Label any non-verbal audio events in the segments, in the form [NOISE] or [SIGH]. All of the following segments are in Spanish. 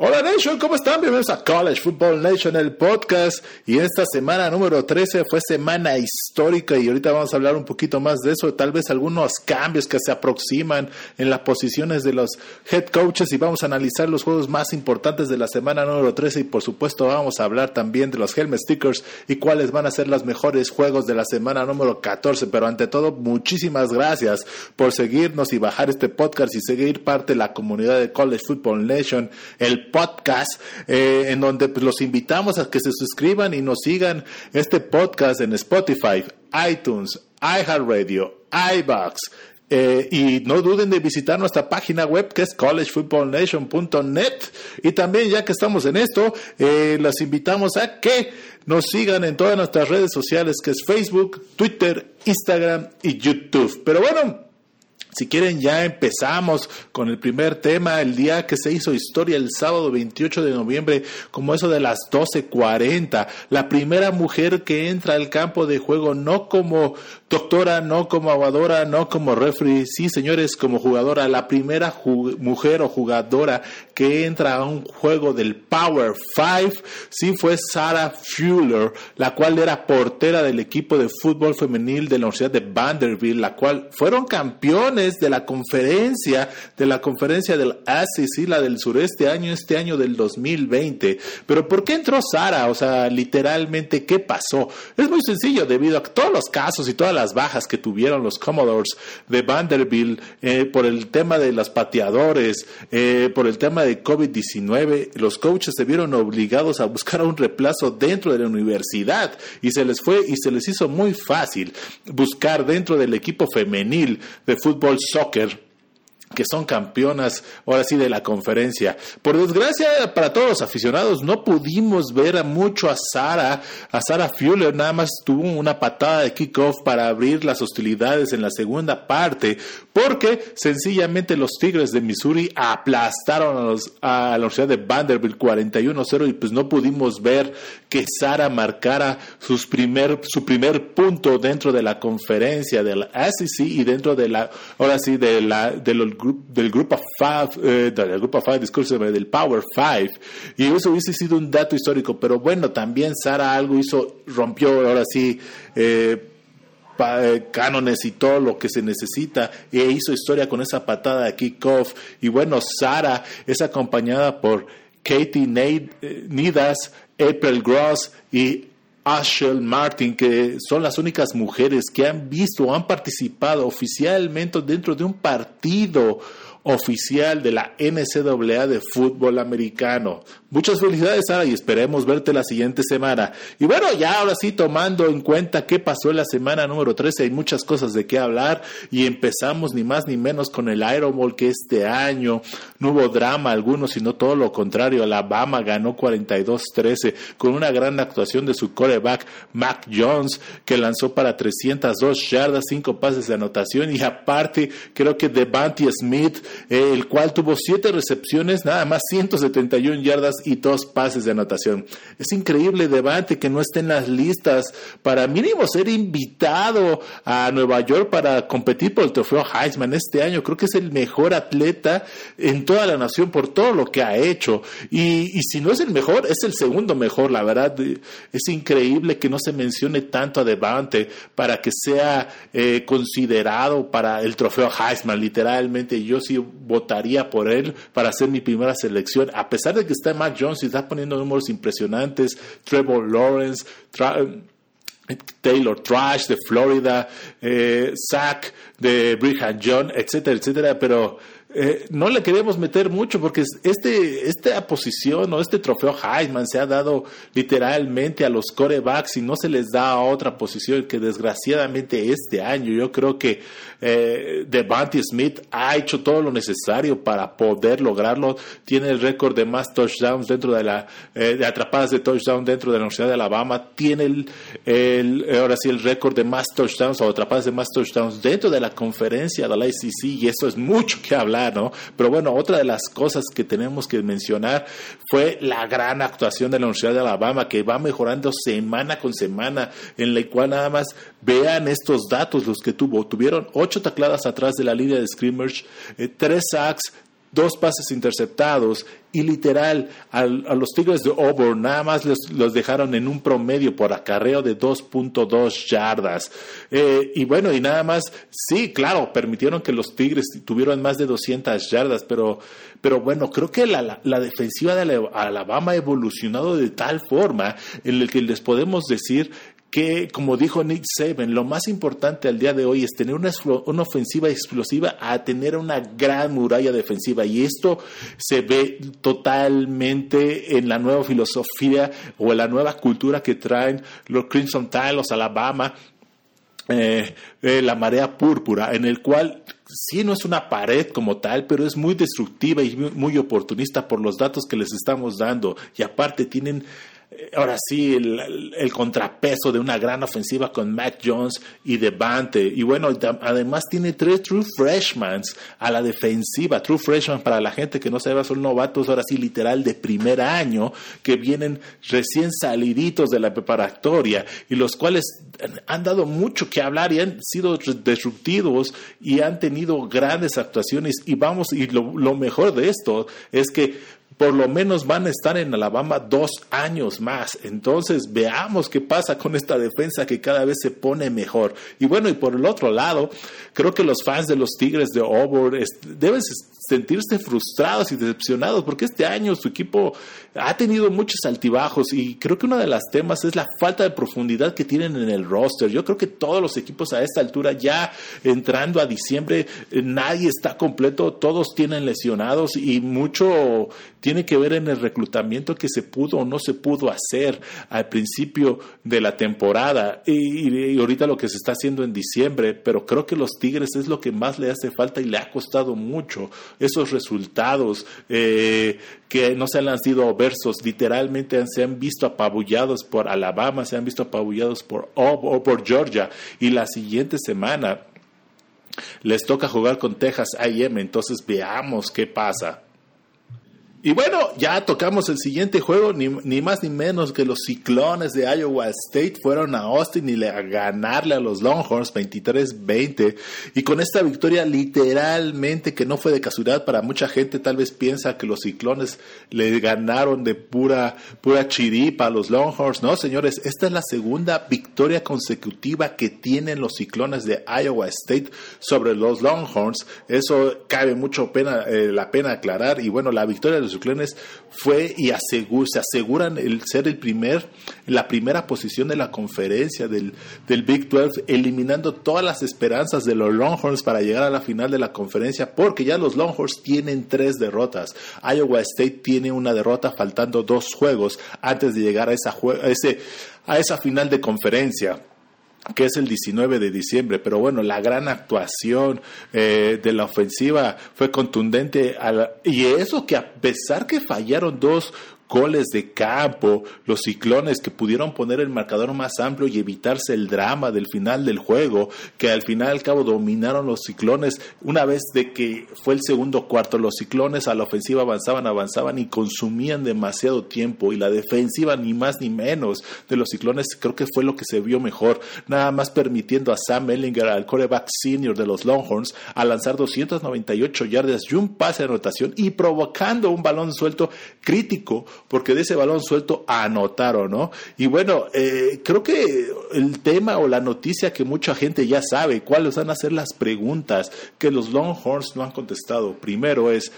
Hola Nation, ¿cómo están? Bienvenidos a College Football Nation, el podcast. Y esta semana número 13 fue semana histórica y ahorita vamos a hablar un poquito más de eso, tal vez algunos cambios que se aproximan en las posiciones de los head coaches y vamos a analizar los juegos más importantes de la semana número 13 y por supuesto vamos a hablar también de los helmet stickers y cuáles van a ser los mejores juegos de la semana número 14. Pero ante todo, muchísimas gracias por seguirnos y bajar este podcast y seguir parte de la comunidad de College Football Nation, el podcast, eh, en donde pues, los invitamos a que se suscriban y nos sigan este podcast en Spotify, iTunes, iHeartRadio, iBox. Eh, y no duden de visitar nuestra página web que es collegefootballnation.net. Y también, ya que estamos en esto, eh, invitamos a que nos sigan en todas nuestras redes sociales que es Facebook, Twitter, Instagram y YouTube. Pero bueno, si quieren, ya empezamos con el primer tema, el día que se hizo historia, el sábado 28 de noviembre, como eso de las 12.40. La primera mujer que entra al campo de juego, no como doctora, no como aguadora, no como referee, sí, señores, como jugadora. La primera mujer o jugadora que entra a un juego del Power Five, sí fue Sarah Fuller, la cual era portera del equipo de fútbol femenil de la Universidad de Vanderbilt, la cual fueron campeones de la conferencia, de la conferencia del ACC, la del sureste año, este año del 2020. Pero ¿por qué entró Sara? O sea, literalmente, ¿qué pasó? Es muy sencillo, debido a todos los casos y todas las bajas que tuvieron los Commodores de Vanderbilt eh, por el tema de los pateadores, eh, por el tema de COVID-19, los coaches se vieron obligados a buscar un reemplazo dentro de la universidad y se les fue y se les hizo muy fácil buscar dentro del equipo femenil de fútbol soccer que son campeonas ahora sí de la conferencia. Por desgracia para todos los aficionados no pudimos ver mucho a Sara, a Sara Fuller, nada más tuvo una patada de kickoff para abrir las hostilidades en la segunda parte, porque sencillamente los Tigres de Missouri aplastaron a, los, a la Universidad de Vanderbilt 41-0 y pues no pudimos ver que Sara marcara sus primer, su primer punto dentro de la conferencia del SEC y dentro de la, ahora sí, de la, de del grupo Five, eh, del grupo Five, del Power Five, y eso hubiese sido un dato histórico, pero bueno, también Sara algo hizo, rompió ahora sí, eh, eh, cánones y todo lo que se necesita e hizo historia con esa patada de kickoff y bueno Sara es acompañada por Katie Nidas, April Gross y Ashel Martin, que son las únicas mujeres que han visto o han participado oficialmente dentro de un partido oficial de la NCAA de fútbol americano. Muchas felicidades, Sara, y esperemos verte la siguiente semana. Y bueno, ya ahora sí, tomando en cuenta qué pasó en la semana número 13, hay muchas cosas de qué hablar y empezamos ni más ni menos con el Iron que este año no hubo drama alguno, sino todo lo contrario. Alabama ganó 42-13 con una gran actuación de su coreback Mac Jones, que lanzó para 302 yardas, 5 pases de anotación y aparte creo que Devante Smith, el cual tuvo 7 recepciones, nada más 171 yardas y dos pases de anotación. Es increíble Devante que no esté en las listas para mínimo ser invitado a Nueva York para competir por el trofeo Heisman este año. Creo que es el mejor atleta en toda la nación por todo lo que ha hecho. Y, si no es el mejor, es el segundo mejor, la verdad. Es increíble que no se mencione tanto a Devante para que sea eh, considerado para el trofeo Heisman. Literalmente, yo sí votaría por él para ser mi primera selección, a pesar de que está en Jones y está poniendo números impresionantes. Trevor Lawrence, Taylor Trash de Florida, eh, Zach de Brigham John, etcétera, etcétera, pero eh, no le queremos meter mucho porque este, esta posición o este trofeo Heisman se ha dado literalmente a los corebacks y no se les da a otra posición que desgraciadamente este año yo creo que eh, Devante Smith ha hecho todo lo necesario para poder lograrlo. Tiene el récord de más touchdowns dentro de la, eh, de atrapadas de touchdown dentro de la Universidad de Alabama. Tiene el, el, ahora sí el récord de más touchdowns o atrapadas de más touchdowns dentro de la conferencia de la ICC y eso es mucho que hablar ¿no? Pero bueno, otra de las cosas que tenemos que mencionar fue la gran actuación de la Universidad de Alabama, que va mejorando semana con semana, en la cual nada más vean estos datos, los que tuvo. Tuvieron ocho tacladas atrás de la línea de scrimmage, eh, tres sacks, dos pases interceptados y literal a los Tigres de Auburn nada más los, dejaron en un promedio por acarreo de 2.2 yardas. Eh, y bueno, y nada más, sí, claro, permitieron que los Tigres tuvieran más de 200 yardas, pero, pero bueno, creo que la, la defensiva de Alabama ha evolucionado de tal forma en el que les podemos decir que, como dijo Nick Saban, lo más importante al día de hoy es tener una, una, ofensiva explosiva a tener una gran muralla defensiva. Y esto se ve totalmente en la nueva filosofía o en la nueva cultura que traen los Crimson Tide, los Alabama, eh, eh, la marea púrpura, en el cual sí no es una pared como tal, pero es muy destructiva y muy oportunista por los datos que les estamos dando. Y aparte tienen ahora sí, el, contrapeso de una gran ofensiva con Mac Jones y Devante. Y bueno, además tiene tres true freshmen a la defensiva. True freshmen para la gente que no sabe, son novatos, ahora sí, literal de primer año, que vienen recién saliditos de la preparatoria y los cuales han dado mucho que hablar y han sido disruptivos y han tenido grandes actuaciones. Y vamos, y lo mejor de esto es que por lo menos van a estar en Alabama dos años más. Entonces veamos qué pasa con esta defensa que cada vez se pone mejor. Y bueno, y por el otro lado, creo que los fans de los Tigres de Auburn deben sentirse frustrados y decepcionados porque este año su equipo ha tenido muchos altibajos y creo que uno de los temas es la falta de profundidad que tienen en el roster. Yo creo que todos los equipos a esta altura ya entrando a diciembre eh, nadie está completo, todos tienen lesionados y mucho tiene que ver en el reclutamiento que se pudo o no se pudo hacer al principio de la temporada. Y, ahorita lo que se está haciendo en diciembre, pero creo que los Tigres es lo que más le hace falta y le ha costado mucho esos resultados eh, que no se han sido versos, literalmente se han visto apabullados por Alabama, se han visto apabullados por, o por Georgia. Y la siguiente semana les toca jugar con Texas AM, entonces veamos qué pasa. Y bueno, ya tocamos el siguiente juego, ni, más ni menos que los ciclones de Iowa State fueron a Austin y le, a ganarle a los Longhorns 23-20. Y con esta victoria literalmente que no fue de casualidad para mucha gente, tal vez piensa que los ciclones le ganaron de pura, pura chiripa a los Longhorns. No, señores, esta es la segunda victoria consecutiva que tienen los ciclones de Iowa State sobre los Longhorns. Eso cabe mucho pena, eh, la pena aclarar. Y bueno, la victoria de los ciclones fue y se aseguran el ser el primer, la primera posición de la conferencia del, del Big 12, eliminando todas las esperanzas de los Longhorns para llegar a la final de la conferencia, porque ya los Longhorns tienen tres derrotas. Iowa State tiene una derrota faltando dos juegos antes de llegar a esa, a ese, a esa final de conferencia que es el 19 de diciembre, pero bueno, la gran actuación eh, de la ofensiva fue contundente y eso que a pesar que fallaron dos goles de campo, los ciclones que pudieron poner el marcador más amplio y evitarse el drama del final del juego, que al final al cabo dominaron los ciclones. Una vez de que fue el segundo cuarto, los ciclones a la ofensiva avanzaban, avanzaban y consumían demasiado tiempo y la defensiva ni más ni menos de los ciclones creo que fue lo que se vio mejor, nada más permitiendo a Sam Ellinger, al coreback senior de los Longhorns, a lanzar 298 yardas y un pase de rotación y provocando un balón suelto crítico porque de ese balón suelto anotaron, ¿no? Y bueno, eh, creo que el tema o la noticia que mucha gente ya sabe, cuáles van a ser las preguntas que los Longhorns no han contestado. Primero es,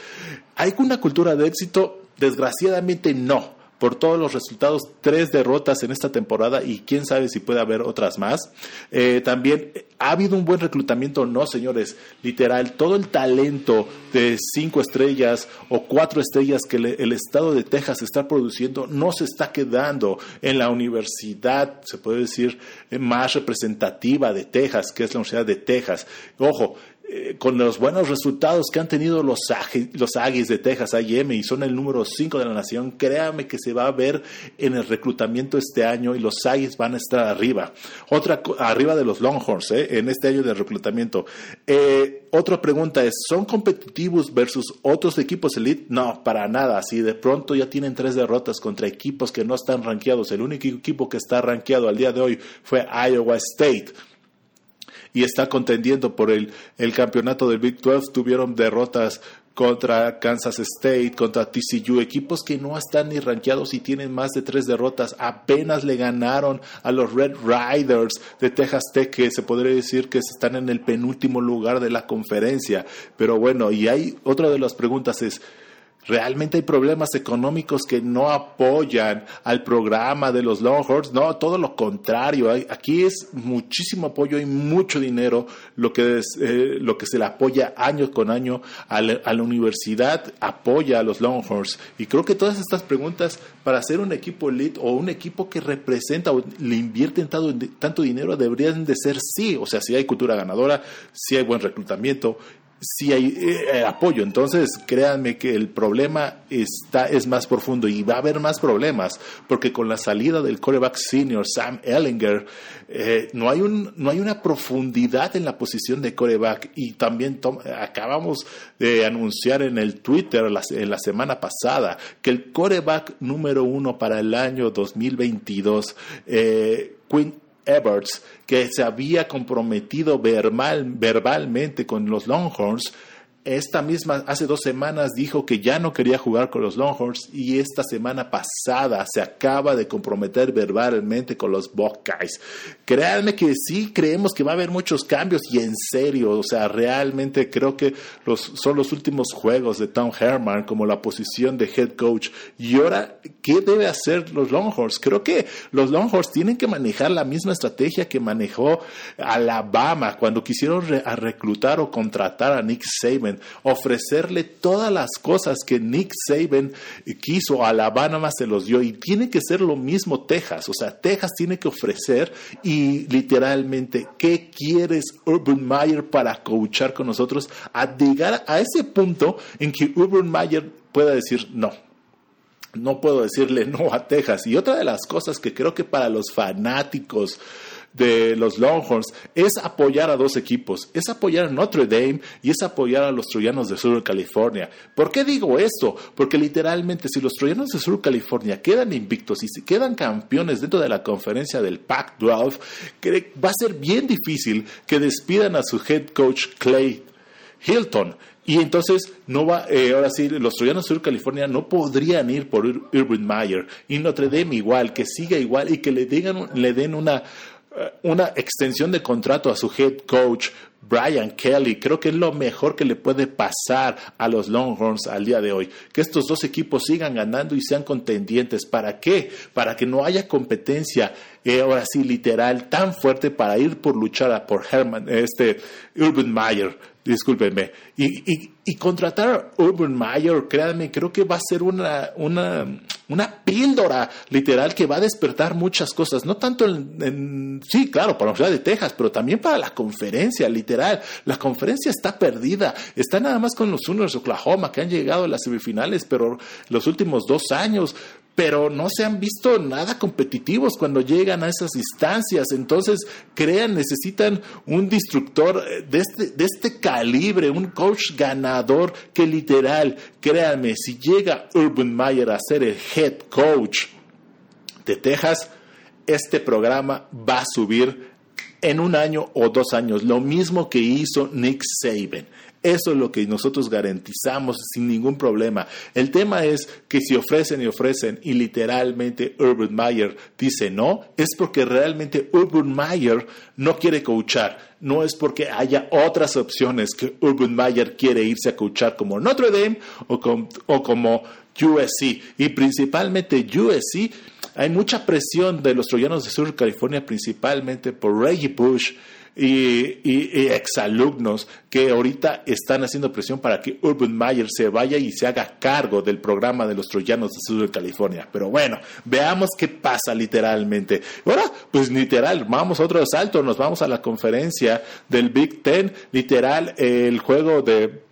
¿hay una cultura de éxito? Desgraciadamente no por todos los resultados, tres derrotas en esta temporada y quién sabe si puede haber otras más. Eh, también, ¿ha habido un buen reclutamiento? No, señores, literal, todo el talento de cinco estrellas o cuatro estrellas que el estado de Texas está produciendo no se está quedando en la universidad, se puede decir, más representativa de Texas, que es la Universidad de Texas. Ojo, eh, con los buenos resultados que han tenido los, los Aggies de Texas A&M y son el número 5 de la nación, créame que se va a ver en el reclutamiento este año y los Aggies van a estar arriba. Otra, arriba de los Longhorns, ¿eh? en este año de reclutamiento. Eh, otra pregunta es, ¿son competitivos versus otros equipos elite? No, para nada. Si de pronto ya tienen tres derrotas contra equipos que no están rankeados, el único equipo que está rankeado al día de hoy fue Iowa State y está contendiendo por el, el campeonato del Big 12. Tuvieron derrotas contra Kansas State, contra TCU, equipos que no están ni rankeados y tienen más de tres derrotas. Apenas le ganaron a los Red Riders de Texas Tech, que se podría decir que están en el penúltimo lugar de la conferencia. Pero bueno, y hay otra de las preguntas es, Realmente hay problemas económicos que no apoyan al programa de los Longhorns. No, todo lo contrario. aquí es muchísimo apoyo y mucho dinero lo que, eh, lo que se le apoya año con año a la, universidad, apoya a los Longhorns. Y creo que todas estas preguntas para ser un equipo elite o un equipo que representa o le invierte tanto, tanto dinero deberían de ser sí. O sea, si hay cultura ganadora, si hay buen reclutamiento si hay eh, eh, apoyo. Entonces, créanme que el problema está, es más profundo y va a haber más problemas, porque con la salida del coreback senior Sam Ellinger, eh, no, hay un, no hay una profundidad en la posición de coreback. Y también acabamos de anunciar en el Twitter la, en la semana pasada que el coreback número uno para el año 2022, eh, Quinn Everts, que se había comprometido verbal, verbalmente con los Longhorns, esta misma, hace dos semanas dijo que ya no quería jugar con los Longhorns y esta semana pasada se acaba de comprometer verbalmente con los Buckeyes. Créanme que sí creemos que va a haber muchos cambios y en serio, o sea, realmente creo que los, son los últimos juegos de Tom Herman como la posición de head coach. Y ahora, ¿qué debe hacer los Longhorns? Creo que los Longhorns tienen que manejar la misma estrategia que manejó Alabama cuando quisieron reclutar o contratar a Nick Saban ofrecerle todas las cosas que Nick Saban quiso, Alabama se los dio y tiene que ser lo mismo Texas, o sea, Texas tiene que ofrecer y literalmente, ¿qué quieres Urban Meyer para coachar con nosotros? A llegar a ese punto en que Urban Meyer pueda decir no, no puedo decirle no a Texas. Y otra de las cosas que creo que para los fanáticos de los Longhorns es apoyar a dos equipos, es apoyar a Notre Dame y es apoyar a los Troyanos de Sur California. ¿Por qué digo esto? Porque literalmente si los Troyanos de Sur California quedan invictos y si quedan campeones dentro de la conferencia del Pac-12, va a ser bien difícil que despidan a su head coach Clay Hilton. Y entonces, no va, eh, ahora sí, los troyanos de Sur California no podrían ir por Urban Meyer. Y Notre Dame igual, que siga igual y que le, digan, le den una, una extensión de contrato a su head coach, Brian Kelly. Creo que es lo mejor que le puede pasar a los Longhorns al día de hoy. Que estos dos equipos sigan ganando y sean contendientes. ¿Para qué? Para que no haya competencia, eh, ahora sí, literal, tan fuerte para ir por luchar por Herman, este Urban Meyer discúlpenme. Y, y, contratar a Urban Meyer, créanme, creo que va a ser una, una, una píldora literal que va a despertar muchas cosas. No tanto en, sí, claro, para la Universidad de Texas, pero también para la conferencia, literal. La conferencia está perdida. Está nada más con los Sooners de Oklahoma que han llegado a las semifinales, pero los últimos dos años pero no se han visto nada competitivos cuando llegan a esas instancias. Entonces, crean, necesitan un destructor eh, de este, de este calibre, un coach ganador que literal, créanme, si llega Urban Meyer a ser el head coach de Texas, este programa va a subir en un año o dos años, lo mismo que hizo Nick Saban. Eso es lo que nosotros garantizamos sin ningún problema. El tema es que si ofrecen y ofrecen y literalmente Urban Meyer dice no, es porque realmente Urban Meyer no quiere coachar. No es porque haya otras opciones que Urban Meyer quiere irse a coachar como Notre Dame o, o como USC. Y principalmente USC, hay mucha presión de los troyanos de Sur California, principalmente por Reggie Bush y, exalumnos que ahorita están haciendo presión para que Urban Meyer se vaya y se haga cargo del programa de los troyanos de sur de California. Pero bueno, veamos qué pasa literalmente. Ahora, pues literal, vamos a otro salto, nos vamos a la conferencia del Big Ten, literal, el juego de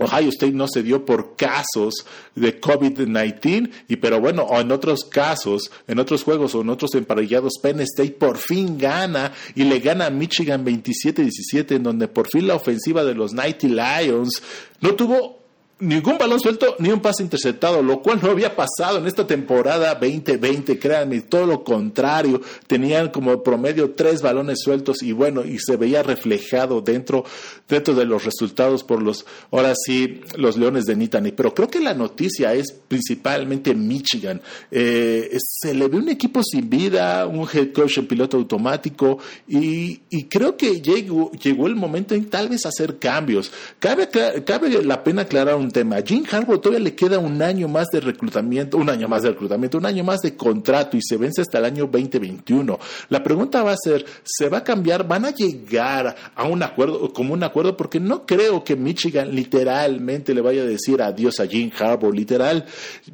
Ohio State no se dio por casos de COVID-19, y pero bueno, en otros casos, en otros juegos o en otros emparellados, Penn State por fin gana y le gana a Michigan 27-17, en donde por fin la ofensiva de los Nighty Lions no tuvo ningún balón suelto ni un pase interceptado, lo cual no había pasado en esta temporada 2020, créanme, todo lo contrario, tenían como promedio tres balones sueltos y bueno, y se veía reflejado dentro, dentro de los resultados por los, ahora sí, los Leones de Nittany. Pero creo que la noticia es principalmente Michigan. Eh, se le ve un equipo sin vida, un head coach en piloto automático y, y creo que llegó, llegó el momento en tal vez hacer cambios. Cabe, cabe la pena aclarar un tema. Jim Harbaugh todavía le queda un año más de reclutamiento, un año más de reclutamiento, un año más de contrato y se vence hasta el año 2021. La pregunta va a ser, ¿se va a cambiar? ¿Van a llegar a un acuerdo, como un acuerdo? Porque no creo que Michigan literalmente le vaya a decir adiós a Jim Harbaugh, literal.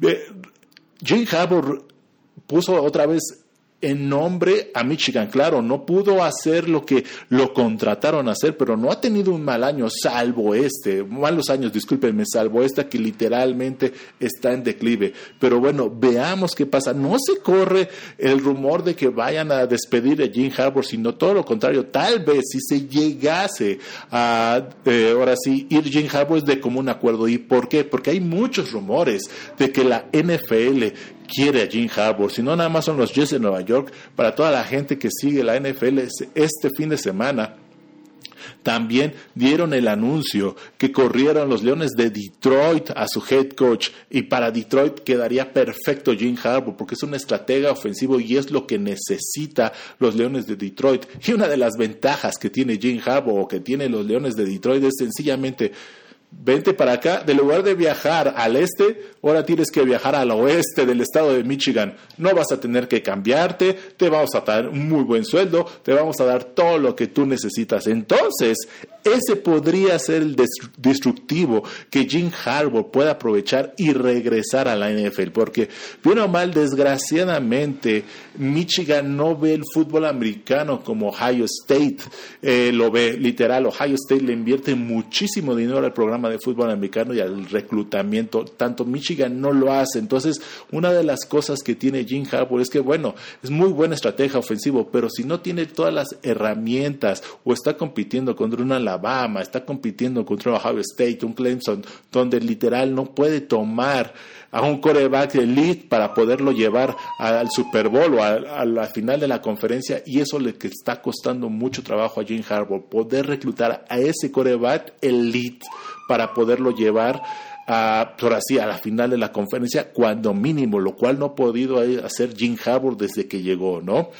Eh, Jim Harbaugh puso otra vez en nombre a Michigan. Claro, no pudo hacer lo que lo contrataron a hacer, pero no ha tenido un mal año, salvo este, malos años, discúlpenme, salvo esta que literalmente está en declive. Pero bueno, veamos qué pasa. No se corre el rumor de que vayan a despedir a Jim Harbour, sino todo lo contrario. Tal vez si se llegase a, eh, ahora sí, ir Jim Harbour es de común acuerdo. ¿Y por qué? Porque hay muchos rumores de que la NFL quiere a Jim Harbour, si no nada más son los Jets de Nueva York, para toda la gente que sigue la NFL este fin de semana. También dieron el anuncio que corrieron los Leones de Detroit a su head coach y para Detroit quedaría perfecto Jim Harbour porque es un estratega ofensivo y es lo que necesita los Leones de Detroit. Y una de las ventajas que tiene Jim Harbour o que tienen los Leones de Detroit es sencillamente vente para acá, de lugar de viajar al este, ahora tienes que viajar al oeste del estado de Michigan. No vas a tener que cambiarte, te vamos a dar un muy buen sueldo, te vamos a dar todo lo que tú necesitas. Entonces, ese podría ser el destructivo que Jim Harbaugh pueda aprovechar y regresar a la NFL, porque bien o mal, desgraciadamente, Michigan no ve el fútbol americano como Ohio State eh, lo ve, literal. Ohio State le invierte muchísimo dinero al programa de fútbol americano y al reclutamiento. Tanto Michigan no lo hace. Entonces, una de las cosas que tiene Jim Harbaugh es que, bueno, es muy buena estrategia ofensivo, pero si no tiene todas las herramientas o está compitiendo contra una Alabama, está compitiendo contra Ohio State, un Clemson, donde literal no puede tomar a un coreback elite para poderlo llevar al Super Bowl o a, la final de la conferencia y eso le que está costando mucho trabajo a Jim Harbaugh, poder reclutar a ese coreback elite para poderlo llevar a, por así, a la final de la conferencia, cuando mínimo, lo cual no ha podido hacer Jim Harbaugh desde que llegó, ¿no?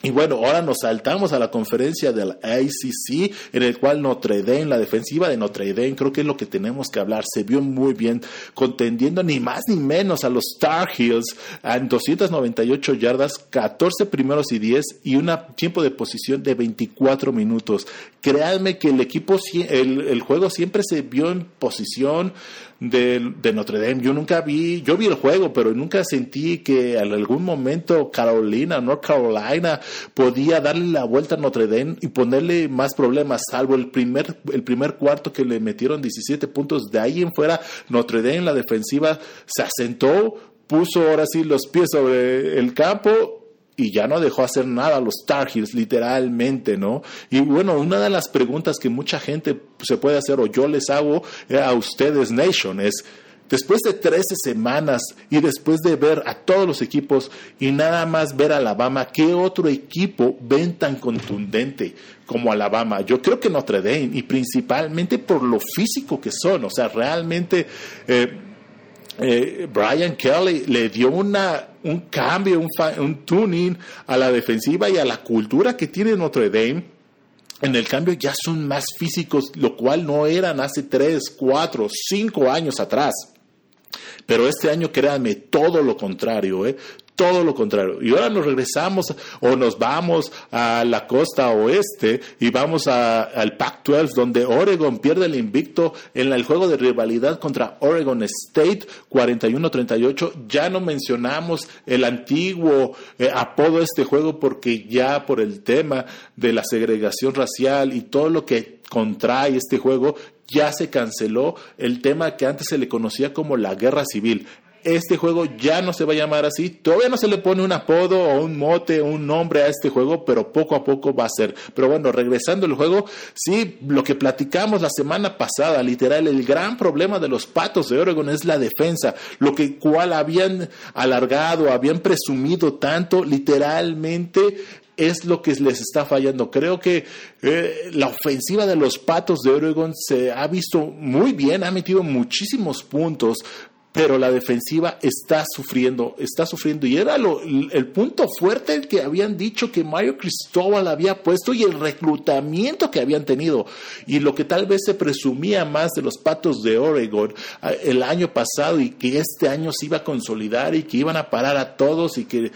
Y bueno, ahora nos saltamos a la conferencia del ACC, en el cual Notre Dame, la defensiva de Notre Dame, creo que es lo que tenemos que hablar. Se vio muy bien, contendiendo ni más ni menos a los Star Heels en 298 yardas, 14 primeros y 10 y un tiempo de posición de 24 minutos. Créanme que el equipo, el, el juego siempre se vio en posición, de, Notre Dame. Yo nunca vi, yo vi el juego, pero nunca sentí que en algún momento Carolina, North Carolina, podía darle la vuelta a Notre Dame y ponerle más problemas, salvo el primer, el primer cuarto que le metieron 17 puntos. De ahí en fuera, Notre Dame, la defensiva, se asentó, puso ahora sí los pies sobre el campo y ya no dejó hacer nada a los Tar Heels, literalmente, ¿no? Y bueno, una de las preguntas que mucha gente se puede hacer o yo les hago a ustedes, Nation, es, después de 13 semanas y después de ver a todos los equipos y nada más ver a Alabama, ¿qué otro equipo ven tan contundente como Alabama? Yo creo que Notre Dame y principalmente por lo físico que son, o sea, realmente... Eh, eh, Brian Kelly le dio una, un cambio, un, un tuning a la defensiva y a la cultura que tiene Notre Dame. En el cambio ya son más físicos, lo cual no eran hace 3, 4, 5 años atrás. Pero este año, créanme, todo lo contrario, ¿eh? todo lo contrario. Y ahora nos regresamos o nos vamos a la costa oeste y vamos al Pac-12 donde Oregon pierde el invicto en el juego de rivalidad contra Oregon State 41-38. Ya no mencionamos el antiguo eh, apodo de este juego porque ya por el tema de la segregación racial y todo lo que contrae este juego, ya se canceló el tema que antes se le conocía como la guerra civil este juego ya no se va a llamar así. Todavía no se le pone un apodo o un mote, un nombre a este juego, pero poco a poco va a ser. Pero bueno, regresando al juego, sí, lo que platicamos la semana pasada, literal, el gran problema de los patos de Oregon es la defensa, lo que cual habían alargado, habían presumido tanto, literalmente es lo que les está fallando. Creo que eh, la ofensiva de los Patos de Oregon se ha visto muy bien, ha metido muchísimos puntos, pero la defensiva está sufriendo, está sufriendo. Y era el punto fuerte el que habían dicho que Mario Cristóbal había puesto y el reclutamiento que habían tenido. Y lo que tal vez se presumía más de los patos de Oregon ah, el año pasado y que este año se iba a consolidar y que iban a parar a todos y que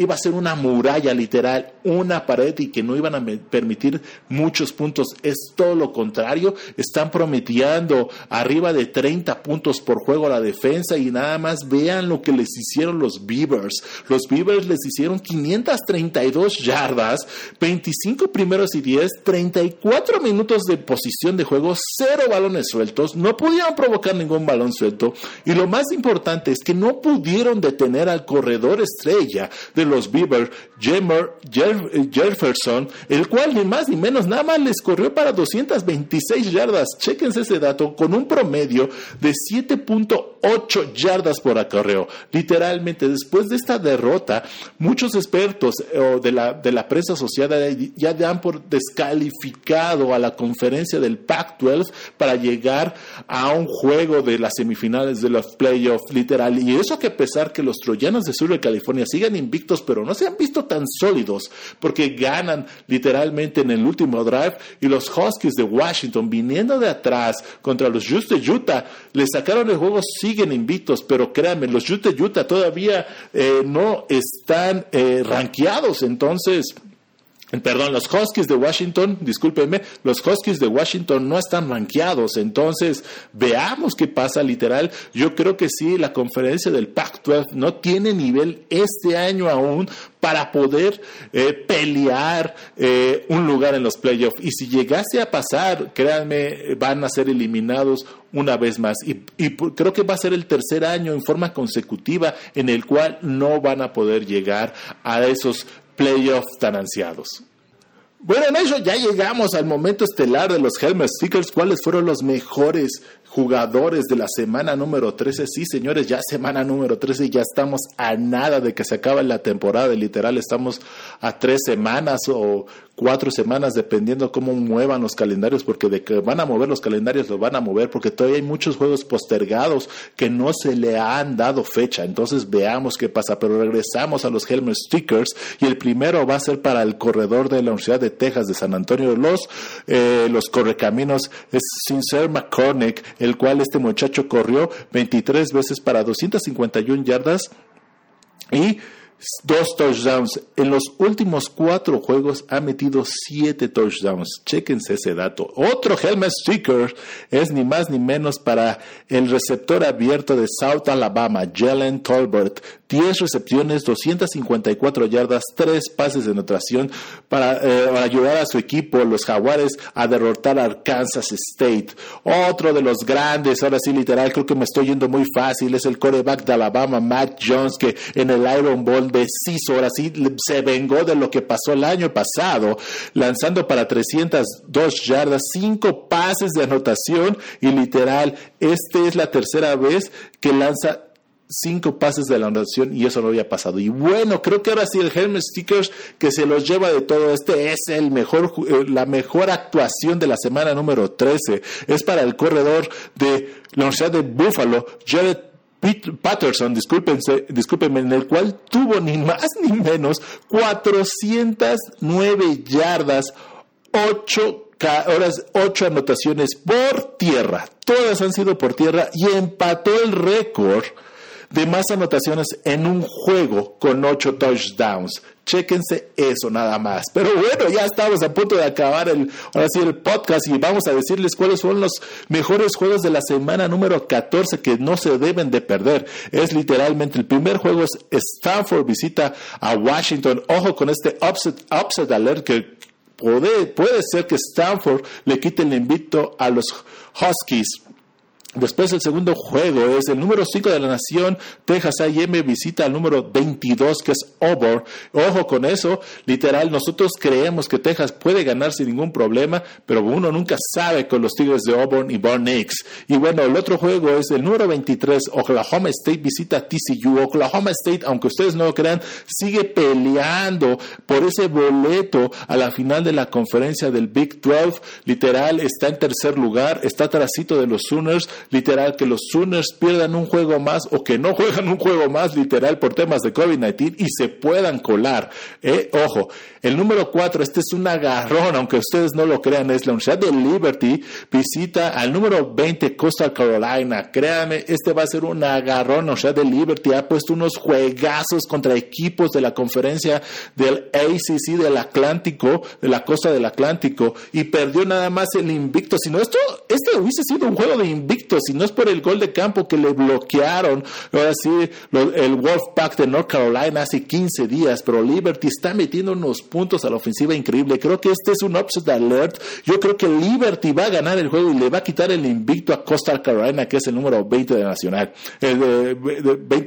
iba a ser una muralla literal, una pared y que no iban a permitir muchos puntos. Es todo lo contrario, están prometiendo arriba de 30 puntos por juego a la defensa y nada más vean lo que les hicieron los Beavers. Los Beavers les hicieron 532 yardas, 25 primeros y 10, 34 minutos de posición de juego, cero balones sueltos, no pudieron provocar ningún balón suelto y lo más importante es que no pudieron detener al corredor estrella de los Beavers, Jefferson, el cual ni más ni menos nada más les corrió para 226 yardas. Chequense ese dato con un promedio de 7.8 yardas por acarreo. Literalmente, después de esta derrota, muchos expertos eh, de la, de la prensa asociada ya dan por descalificado a la conferencia del Pac-12 para llegar a un juego de las semifinales de los playoffs, literal. Y eso que a pesar que los troyanos de sur de California sigan invictos pero no se han visto tan sólidos porque ganan literalmente en el último drive y los Huskies de Washington viniendo de atrás contra los Jutes de Utah le sacaron el juego, siguen invictos, pero créanme, los Jutes de Utah todavía eh, no están eh, rankeados, entonces Perdón, los Huskies de Washington, discúlpenme, los Huskies de Washington no están rankeados. Entonces, veamos qué pasa literal. Yo creo que sí, la conferencia del Pac-12 no tiene nivel este año aún para poder eh, pelear eh, un lugar en los playoffs. Y si llegase a pasar, créanme, van a ser eliminados una vez más. Y, y, creo que va a ser el tercer año en forma consecutiva en el cual no van a poder llegar a esos playoffs tan ansiados. Bueno, en eso ya llegamos al momento estelar de los Helmet Stickers. ¿Cuáles fueron los mejores jugadores de la semana número 13. Sí, señores, ya semana número 13, ya estamos a nada de que se acabe la temporada. Literal, estamos a tres semanas o cuatro semanas, dependiendo cómo muevan los calendarios, porque de que van a mover los calendarios, lo van a mover, porque todavía hay muchos juegos postergados que no se le han dado fecha. Entonces veamos qué pasa. Pero regresamos a los Helmet Stickers y el primero va a ser para el corredor de la Universidad de Texas de San Antonio. Los, eh, los correcaminos es Sincere McCormick el cual este muchacho corrió 23 veces para 251 yardas y dos touchdowns. En los últimos cuatro juegos ha metido siete touchdowns. Chequense ese dato. Otro helmet sticker es ni más ni menos para el receptor abierto de South Alabama, Jalen Tolbert. 10 recepciones, 254 yardas, 3 pases de anotación para, eh, para, ayudar a su equipo, los Jaguares, a derrotar a Kansas State. Otro de los grandes, ahora sí literal, creo que me estoy yendo muy fácil, es el coreback de Alabama, Matt Jones, que en el Iron Bowl deshizo, ahora sí se vengó de lo que pasó el año pasado, lanzando para 302 yardas, 5 pases de anotación y literal, esta es la tercera vez que lanza cinco pases de la anotación y eso no había pasado. Y bueno, creo que ahora sí el Helmet Stickers que se los lleva de todo este es el mejor, eh, la mejor actuación de la semana número 13. Es para el corredor de la Universidad de Buffalo, Jared Patterson, discúlpense, discúlpenme, en el cual tuvo ni más ni menos 409 yardas, 8 horas, 8 anotaciones por tierra. Todas han sido por tierra y empató el récord de más anotaciones en un juego con ocho touchdowns. Chéquense eso nada más. Pero bueno, ya estamos a punto de acabar el, ahora sí, el podcast y vamos a decirles cuáles fueron los mejores juegos de la semana número 14 que no se deben de perder. Es literalmente el primer juego es Stanford visita a Washington. Ojo con este upset, upset alert que puede, puede ser que Stanford le quite el invito a los Huskies. Después el segundo juego es el número 5 de la nación, Texas A&M visita al número 22 que es Auburn. Ojo con eso, literal, nosotros creemos que Texas puede ganar sin ningún problema, pero uno nunca sabe con los Tigres de Auburn y Barn Y bueno, el otro juego es el número 23, Oklahoma State visita TCU. Oklahoma State, aunque ustedes no lo crean, sigue peleando por ese boleto a la final de la conferencia del Big 12. Literal, está en tercer lugar, está trasito de los Sooners literal, que los Sooners pierdan un juego más o que no [LAUGHS] juegan un juego más, literal, por temas de COVID-19 y se puedan colar. Eh, ojo, el número cuatro, este es un agarrón, aunque ustedes no lo crean, es la Universidad de Liberty, visita al número 20 Coastal Carolina. Créanme, este va a ser un agarrón. La Universidad de Liberty ha puesto unos juegazos contra equipos de la conferencia del ACC del Atlántico, de la costa del Atlántico, y perdió nada más el invicto. Si no, esto, este hubiese sido un juego de invicto, si no es por el gol de campo que le bloquearon, ahora sí, el Wolfpack de North Carolina hace 15 días, pero Liberty está metiendo unos puntos a la ofensiva increíble. Creo que este es un upset alert. Yo creo que Liberty va a ganar el juego y le va a quitar el invicto a Costa Carolina, que es el número 20 de la nacional. El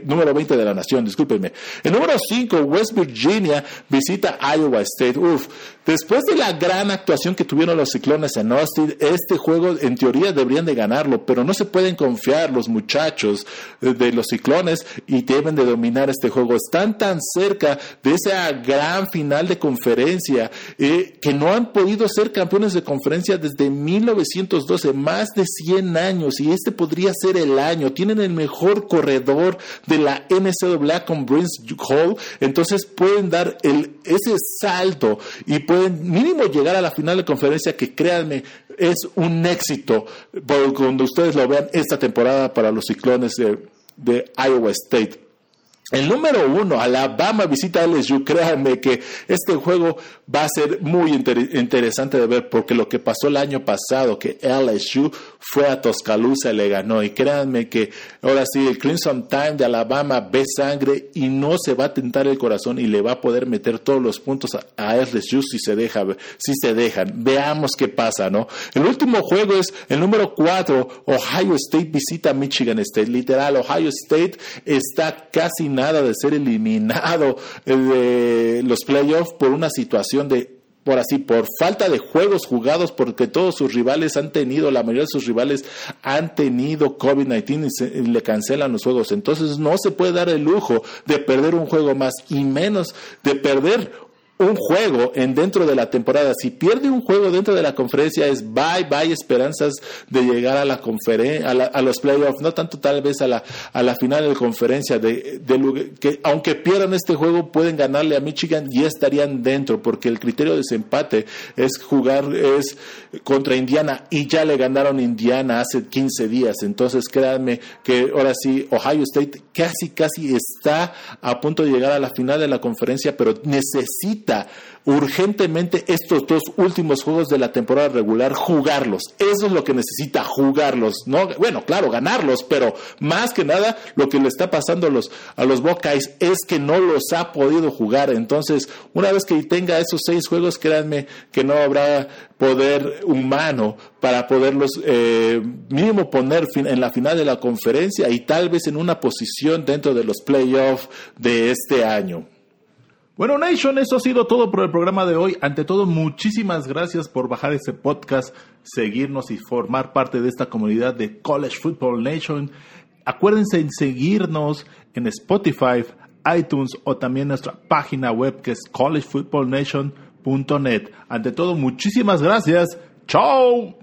número 20 de la nación, discúlpenme. El número 5, West Virginia, visita Iowa State. Uf, después de la gran actuación que tuvieron los ciclones en Austin, este juego en teoría deberían de ganarlo, pero no se pueden confiar los muchachos de los ciclones y deben de dominar este juego. Están tan cerca de esa gran final de conferencia, eh, que no han podido ser campeones de conferencia desde 1912, más de 100 años, y este podría ser el año. Tienen el mejor corredor de la NCAA con Prince Hall, entonces pueden dar el, ese salto y pueden mínimo llegar a la final de conferencia que créanme, es un éxito cuando ustedes lo vean esta temporada para los ciclones de Iowa State. El número uno, Alabama visita a LSU. Créanme que este juego va a ser muy interesante de ver porque lo que pasó el año pasado, que LSU fue a Tuscaloosa y le ganó. Y créanme que ahora sí, el Crimson Time de Alabama ve sangre y no se va a tentar el corazón y le va a poder meter todos los puntos a, LSU si se deja, si se dejan. Veamos qué pasa, ¿no? El último juego es el número cuatro, Ohio State visita Michigan State. Literal, Ohio State está casi nada de ser eliminado de los playoffs por una situación de por así, por falta de juegos jugados, porque todos sus rivales han tenido, la mayoría de sus rivales han tenido COVID-19 y, y, le cancelan los juegos. Entonces no se puede dar el lujo de perder un juego más y menos de perder un juego en dentro de la temporada. Si pierde un juego dentro de la conferencia es bye bye esperanzas de llegar a la conferencia a, los playoffs, no tanto tal vez a la a la final de conferencia de, que aunque pierdan este juego pueden ganarle a Michigan y estarían dentro porque el criterio de desempate es jugar es contra Indiana y ya le ganaron Indiana hace 15 días. Entonces créanme que ahora sí Ohio State casi casi está a punto de llegar a la final de la conferencia, pero necesita urgentemente estos dos últimos juegos de la temporada regular, jugarlos. Eso es lo que necesita, jugarlos. ¿no? Bueno, claro, ganarlos, pero más que nada lo que le está pasando a los, a los Buckeyes es que no los ha podido jugar. Entonces, una vez que tenga esos seis juegos, créanme que no habrá poder humano para poderlos eh, mínimo poner en la final de la conferencia y tal vez en una posición dentro de los playoffs de este año. Bueno, Nation, eso ha sido todo por el programa de hoy. Ante todo, muchísimas gracias por bajar este podcast, seguirnos y formar parte de esta comunidad de College Football Nation. Acuérdense en seguirnos en Spotify, iTunes o también nuestra página web que es collegefootballnation.net. Ante todo, muchísimas gracias. ¡Chao!